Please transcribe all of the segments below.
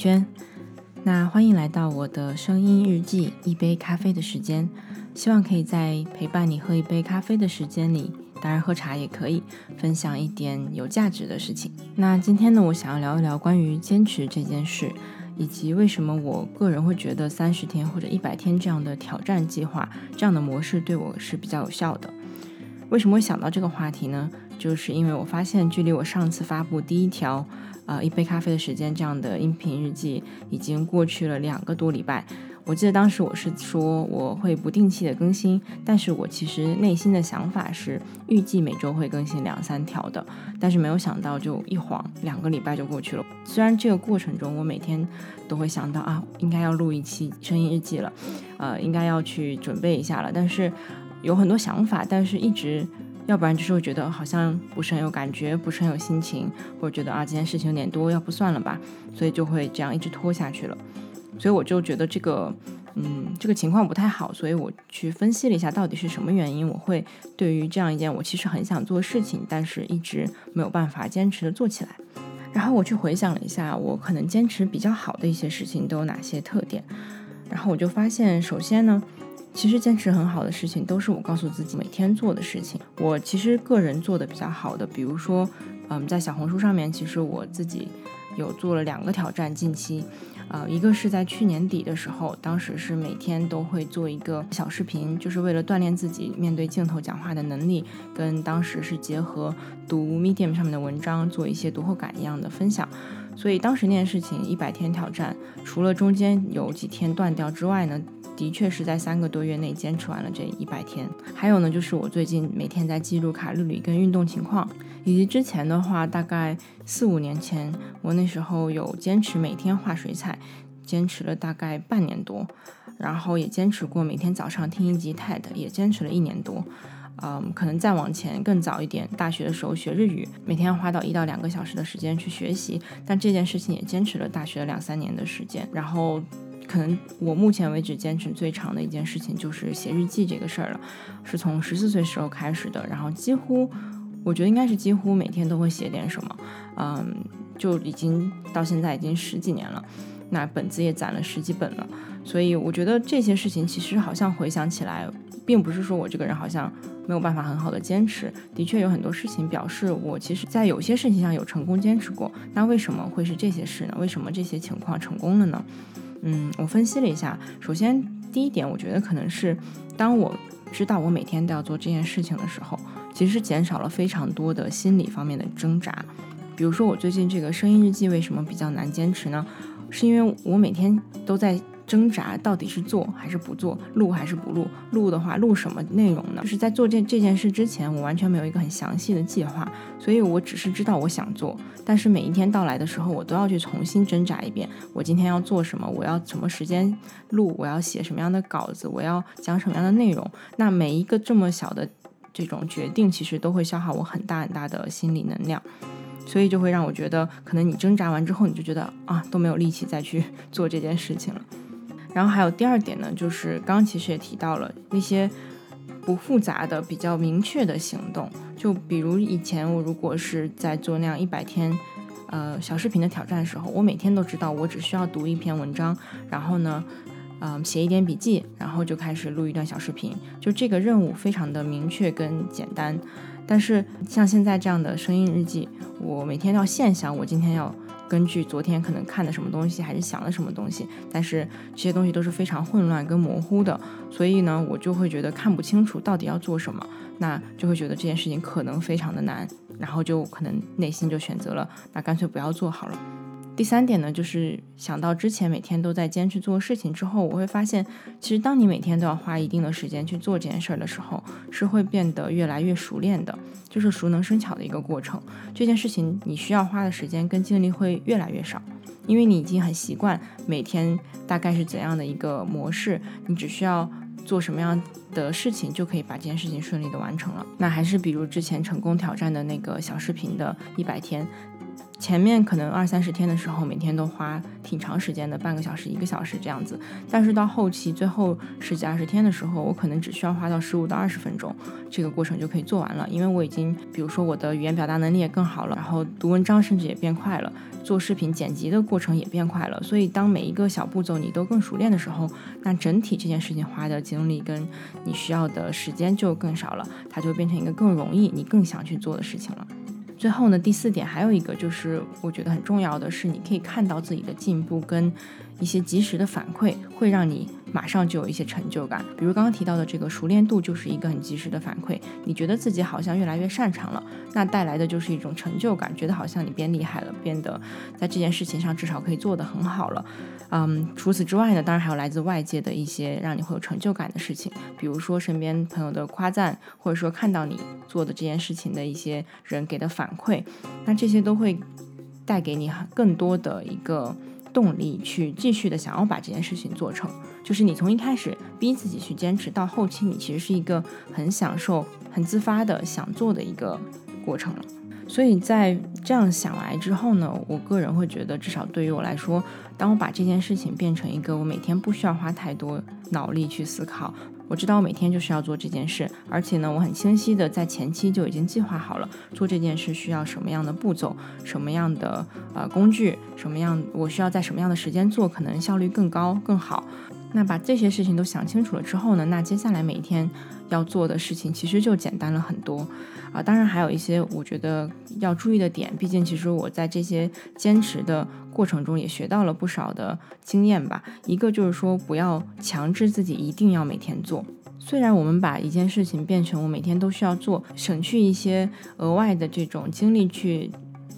娟。那欢迎来到我的声音日记，一杯咖啡的时间。希望可以在陪伴你喝一杯咖啡的时间里，当然喝茶也可以，分享一点有价值的事情。那今天呢，我想要聊一聊关于坚持这件事，以及为什么我个人会觉得三十天或者一百天这样的挑战计划，这样的模式对我是比较有效的。为什么会想到这个话题呢？就是因为我发现，距离我上次发布第一条。呃，一杯咖啡的时间这样的音频日记已经过去了两个多礼拜。我记得当时我是说我会不定期的更新，但是我其实内心的想法是预计每周会更新两三条的。但是没有想到，就一晃两个礼拜就过去了。虽然这个过程中我每天都会想到啊，应该要录一期声音日记了，呃，应该要去准备一下了，但是有很多想法，但是一直。要不然就是会觉得好像不是很有感觉，不是很有心情，或者觉得啊，这件事情有点多，要不算了吧，所以就会这样一直拖下去了。所以我就觉得这个，嗯，这个情况不太好，所以我去分析了一下到底是什么原因，我会对于这样一件我其实很想做的事情，但是一直没有办法坚持的做起来。然后我去回想了一下，我可能坚持比较好的一些事情都有哪些特点，然后我就发现，首先呢。其实坚持很好的事情都是我告诉自己每天做的事情。我其实个人做的比较好的，比如说，嗯，在小红书上面，其实我自己有做了两个挑战。近期，呃，一个是在去年底的时候，当时是每天都会做一个小视频，就是为了锻炼自己面对镜头讲话的能力，跟当时是结合读 Medium 上面的文章做一些读后感一样的分享。所以当时那件事情一百天挑战，除了中间有几天断掉之外呢？的确是在三个多月内坚持完了这一百天。还有呢，就是我最近每天在记录卡路里跟运动情况，以及之前的话，大概四五年前，我那时候有坚持每天画水彩，坚持了大概半年多，然后也坚持过每天早上听一集 TED，也坚持了一年多。嗯，可能再往前更早一点，大学的时候学日语，每天要花到一到两个小时的时间去学习，但这件事情也坚持了大学两三年的时间，然后。可能我目前为止坚持最长的一件事情就是写日记这个事儿了，是从十四岁时候开始的，然后几乎，我觉得应该是几乎每天都会写点什么，嗯，就已经到现在已经十几年了，那本子也攒了十几本了，所以我觉得这些事情其实好像回想起来，并不是说我这个人好像没有办法很好的坚持，的确有很多事情表示我其实在有些事情上有成功坚持过，那为什么会是这些事呢？为什么这些情况成功了呢？嗯，我分析了一下，首先第一点，我觉得可能是当我知道我每天都要做这件事情的时候，其实减少了非常多的心理方面的挣扎。比如说我最近这个声音日记为什么比较难坚持呢？是因为我每天都在。挣扎到底是做还是不做，录还是不录？录的话，录什么内容呢？就是在做这这件事之前，我完全没有一个很详细的计划，所以我只是知道我想做，但是每一天到来的时候，我都要去重新挣扎一遍。我今天要做什么？我要什么时间录？我要写什么样的稿子？我要讲什么样的内容？那每一个这么小的这种决定，其实都会消耗我很大很大的心理能量，所以就会让我觉得，可能你挣扎完之后，你就觉得啊，都没有力气再去 做这件事情了。然后还有第二点呢，就是刚刚其实也提到了那些不复杂的、比较明确的行动，就比如以前我如果是在做那样一百天，呃小视频的挑战的时候，我每天都知道我只需要读一篇文章，然后呢，嗯写一点笔记，然后就开始录一段小视频，就这个任务非常的明确跟简单。但是像现在这样的声音日记，我每天要现想我今天要。根据昨天可能看的什么东西，还是想的什么东西，但是这些东西都是非常混乱跟模糊的，所以呢，我就会觉得看不清楚到底要做什么，那就会觉得这件事情可能非常的难，然后就可能内心就选择了，那干脆不要做好了。第三点呢，就是想到之前每天都在坚持做事情之后，我会发现，其实当你每天都要花一定的时间去做这件事儿的时候，是会变得越来越熟练的，就是熟能生巧的一个过程。这件事情你需要花的时间跟精力会越来越少，因为你已经很习惯每天大概是怎样的一个模式，你只需要做什么样的事情就可以把这件事情顺利的完成了。那还是比如之前成功挑战的那个小视频的一百天。前面可能二三十天的时候，每天都花挺长时间的，半个小时、一个小时这样子。但是到后期最后十几二十天的时候，我可能只需要花到十五到二十分钟，这个过程就可以做完了。因为我已经，比如说我的语言表达能力也更好了，然后读文章甚至也变快了，做视频剪辑的过程也变快了。所以当每一个小步骤你都更熟练的时候，那整体这件事情花的精力跟你需要的时间就更少了，它就变成一个更容易、你更想去做的事情了。最后呢，第四点还有一个就是我觉得很重要的是，你可以看到自己的进步跟一些及时的反馈，会让你。马上就有一些成就感，比如刚刚提到的这个熟练度，就是一个很及时的反馈。你觉得自己好像越来越擅长了，那带来的就是一种成就感，觉得好像你变厉害了，变得在这件事情上至少可以做得很好了。嗯，除此之外呢，当然还有来自外界的一些让你会有成就感的事情，比如说身边朋友的夸赞，或者说看到你做的这件事情的一些人给的反馈，那这些都会带给你更多的一个。动力去继续的想要把这件事情做成，就是你从一开始逼自己去坚持，到后期你其实是一个很享受、很自发的想做的一个过程了。所以在这样想来之后呢，我个人会觉得，至少对于我来说，当我把这件事情变成一个我每天不需要花太多脑力去思考。我知道我每天就是要做这件事，而且呢，我很清晰的在前期就已经计划好了做这件事需要什么样的步骤，什么样的呃工具，什么样我需要在什么样的时间做，可能效率更高更好。那把这些事情都想清楚了之后呢，那接下来每天要做的事情其实就简单了很多啊。当然还有一些我觉得要注意的点，毕竟其实我在这些坚持的。过程中也学到了不少的经验吧。一个就是说，不要强制自己一定要每天做。虽然我们把一件事情变成我每天都需要做，省去一些额外的这种精力去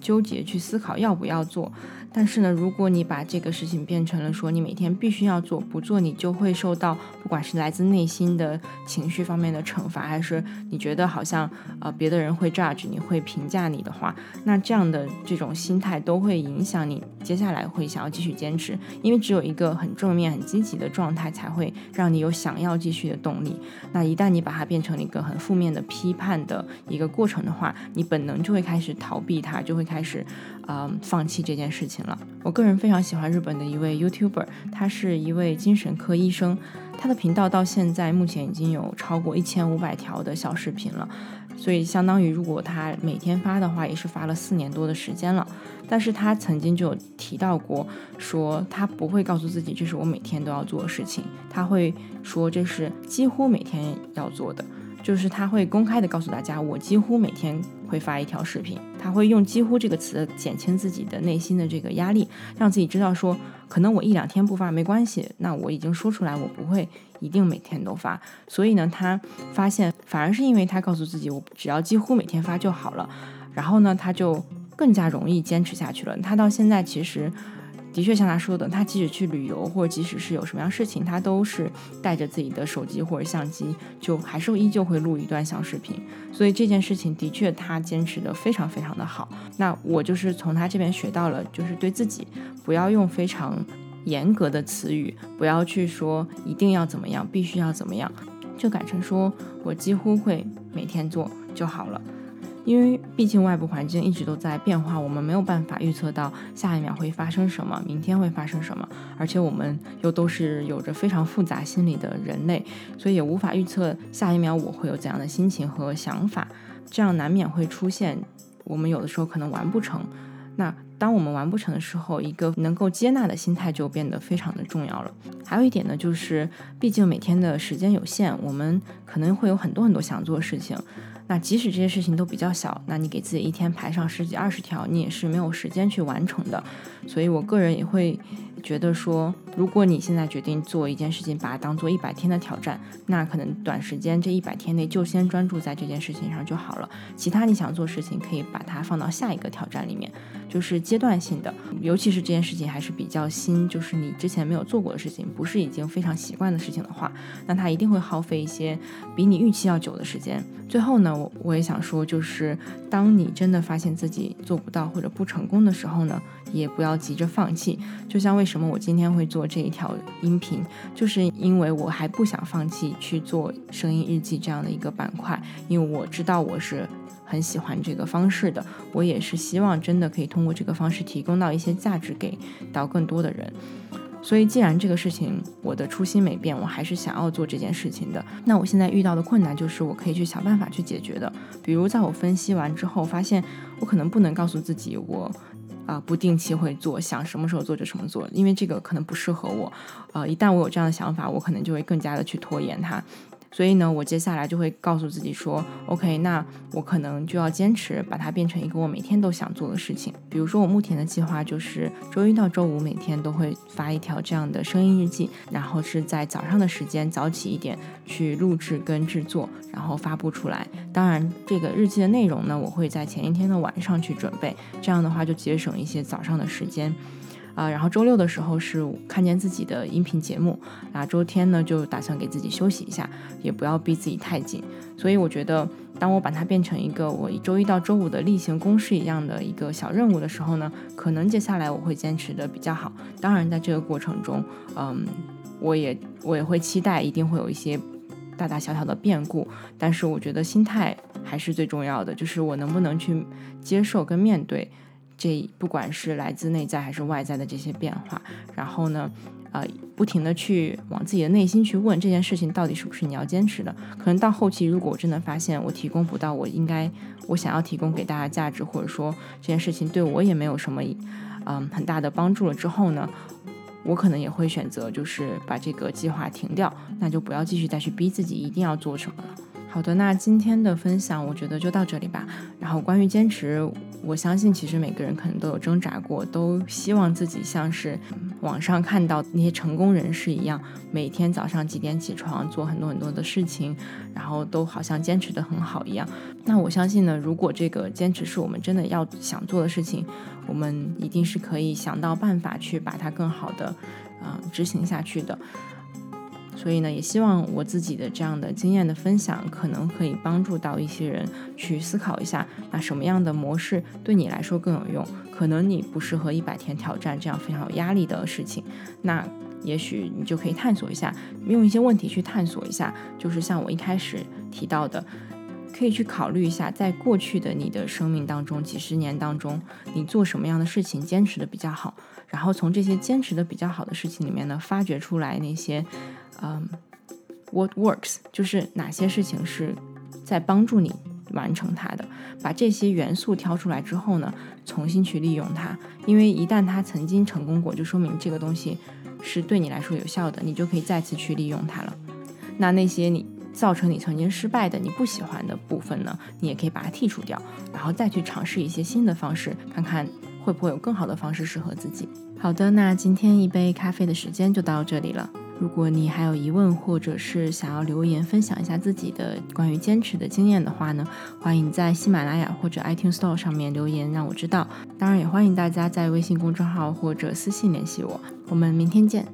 纠结、去思考要不要做。但是呢，如果你把这个事情变成了说你每天必须要做，不做你就会受到不管是来自内心的情绪方面的惩罚，还是你觉得好像呃别的人会 judge 你会评价你的话，那这样的这种心态都会影响你接下来会想要继续坚持，因为只有一个很正面、很积极的状态才会让你有想要继续的动力。那一旦你把它变成了一个很负面的批判的一个过程的话，你本能就会开始逃避它，就会开始呃放弃这件事情。了，我个人非常喜欢日本的一位 YouTuber，他是一位精神科医生，他的频道到现在目前已经有超过一千五百条的小视频了，所以相当于如果他每天发的话，也是发了四年多的时间了。但是他曾经就有提到过，说他不会告诉自己这是我每天都要做的事情，他会说这是几乎每天要做的。就是他会公开的告诉大家，我几乎每天会发一条视频。他会用“几乎”这个词减轻自己的内心的这个压力，让自己知道说，可能我一两天不发没关系。那我已经说出来，我不会一定每天都发。所以呢，他发现反而是因为他告诉自己，我只要几乎每天发就好了。然后呢，他就更加容易坚持下去了。他到现在其实。的确，像他说的，他即使去旅游，或者即使是有什么样事情，他都是带着自己的手机或者相机，就还是依旧会录一段小视频。所以这件事情的确他坚持的非常非常的好。那我就是从他这边学到了，就是对自己不要用非常严格的词语，不要去说一定要怎么样，必须要怎么样，就改成说我几乎会每天做就好了。因为毕竟外部环境一直都在变化，我们没有办法预测到下一秒会发生什么，明天会发生什么，而且我们又都是有着非常复杂心理的人类，所以也无法预测下一秒我会有怎样的心情和想法，这样难免会出现我们有的时候可能完不成。那当我们完不成的时候，一个能够接纳的心态就变得非常的重要了。还有一点呢，就是毕竟每天的时间有限，我们可能会有很多很多想做的事情。那即使这些事情都比较小，那你给自己一天排上十几二十条，你也是没有时间去完成的。所以我个人也会觉得说，如果你现在决定做一件事情，把它当做一百天的挑战，那可能短时间这一百天内就先专注在这件事情上就好了。其他你想做事情，可以把它放到下一个挑战里面，就是阶段性的。尤其是这件事情还是比较新，就是你之前没有做过的事情，不是已经非常习惯的事情的话，那它一定会耗费一些比你预期要久的时间。最后呢，我我也想说，就是当你真的发现自己做不到或者不成功的时候呢，也不要急着放弃。就像为什么我今天会做。做这一条音频，就是因为我还不想放弃去做声音日记这样的一个板块，因为我知道我是很喜欢这个方式的，我也是希望真的可以通过这个方式提供到一些价值给到更多的人。所以，既然这个事情我的初心没变，我还是想要做这件事情的。那我现在遇到的困难就是我可以去想办法去解决的。比如，在我分析完之后，发现我可能不能告诉自己我啊不定期会做，想什么时候做就什么做，因为这个可能不适合我。呃，一旦我有这样的想法，我可能就会更加的去拖延它。所以呢，我接下来就会告诉自己说，OK，那我可能就要坚持把它变成一个我每天都想做的事情。比如说，我目前的计划就是周一到周五每天都会发一条这样的声音日记，然后是在早上的时间早起一点去录制跟制作，然后发布出来。当然，这个日记的内容呢，我会在前一天的晚上去准备，这样的话就节省一些早上的时间。啊，然后周六的时候是看见自己的音频节目，啊，周天呢就打算给自己休息一下，也不要逼自己太紧。所以我觉得，当我把它变成一个我周一到周五的例行公事一样的一个小任务的时候呢，可能接下来我会坚持的比较好。当然，在这个过程中，嗯，我也我也会期待一定会有一些大大小小的变故，但是我觉得心态还是最重要的，就是我能不能去接受跟面对。这不管是来自内在还是外在的这些变化，然后呢，呃，不停的去往自己的内心去问这件事情到底是不是你要坚持的。可能到后期，如果我真的发现我提供不到我应该我想要提供给大家价值，或者说这件事情对我也没有什么嗯很大的帮助了之后呢，我可能也会选择就是把这个计划停掉，那就不要继续再去逼自己一定要做什么了。好的，那今天的分享我觉得就到这里吧。然后关于坚持，我相信其实每个人可能都有挣扎过，都希望自己像是网上看到那些成功人士一样，每天早上几点起床，做很多很多的事情，然后都好像坚持的很好一样。那我相信呢，如果这个坚持是我们真的要想做的事情，我们一定是可以想到办法去把它更好的嗯执行下去的。所以呢，也希望我自己的这样的经验的分享，可能可以帮助到一些人去思考一下，那什么样的模式对你来说更有用？可能你不适合一百天挑战这样非常有压力的事情，那也许你就可以探索一下，用一些问题去探索一下，就是像我一开始提到的，可以去考虑一下，在过去的你的生命当中，几十年当中，你做什么样的事情坚持的比较好，然后从这些坚持的比较好的事情里面呢，发掘出来那些。嗯，What works 就是哪些事情是在帮助你完成它的，把这些元素挑出来之后呢，重新去利用它，因为一旦它曾经成功过，就说明这个东西是对你来说有效的，你就可以再次去利用它了。那那些你造成你曾经失败的、你不喜欢的部分呢，你也可以把它剔除掉，然后再去尝试一些新的方式，看看会不会有更好的方式适合自己。好的，那今天一杯咖啡的时间就到这里了。如果你还有疑问，或者是想要留言分享一下自己的关于坚持的经验的话呢，欢迎在喜马拉雅或者 iTunes Store 上面留言让我知道。当然，也欢迎大家在微信公众号或者私信联系我。我们明天见。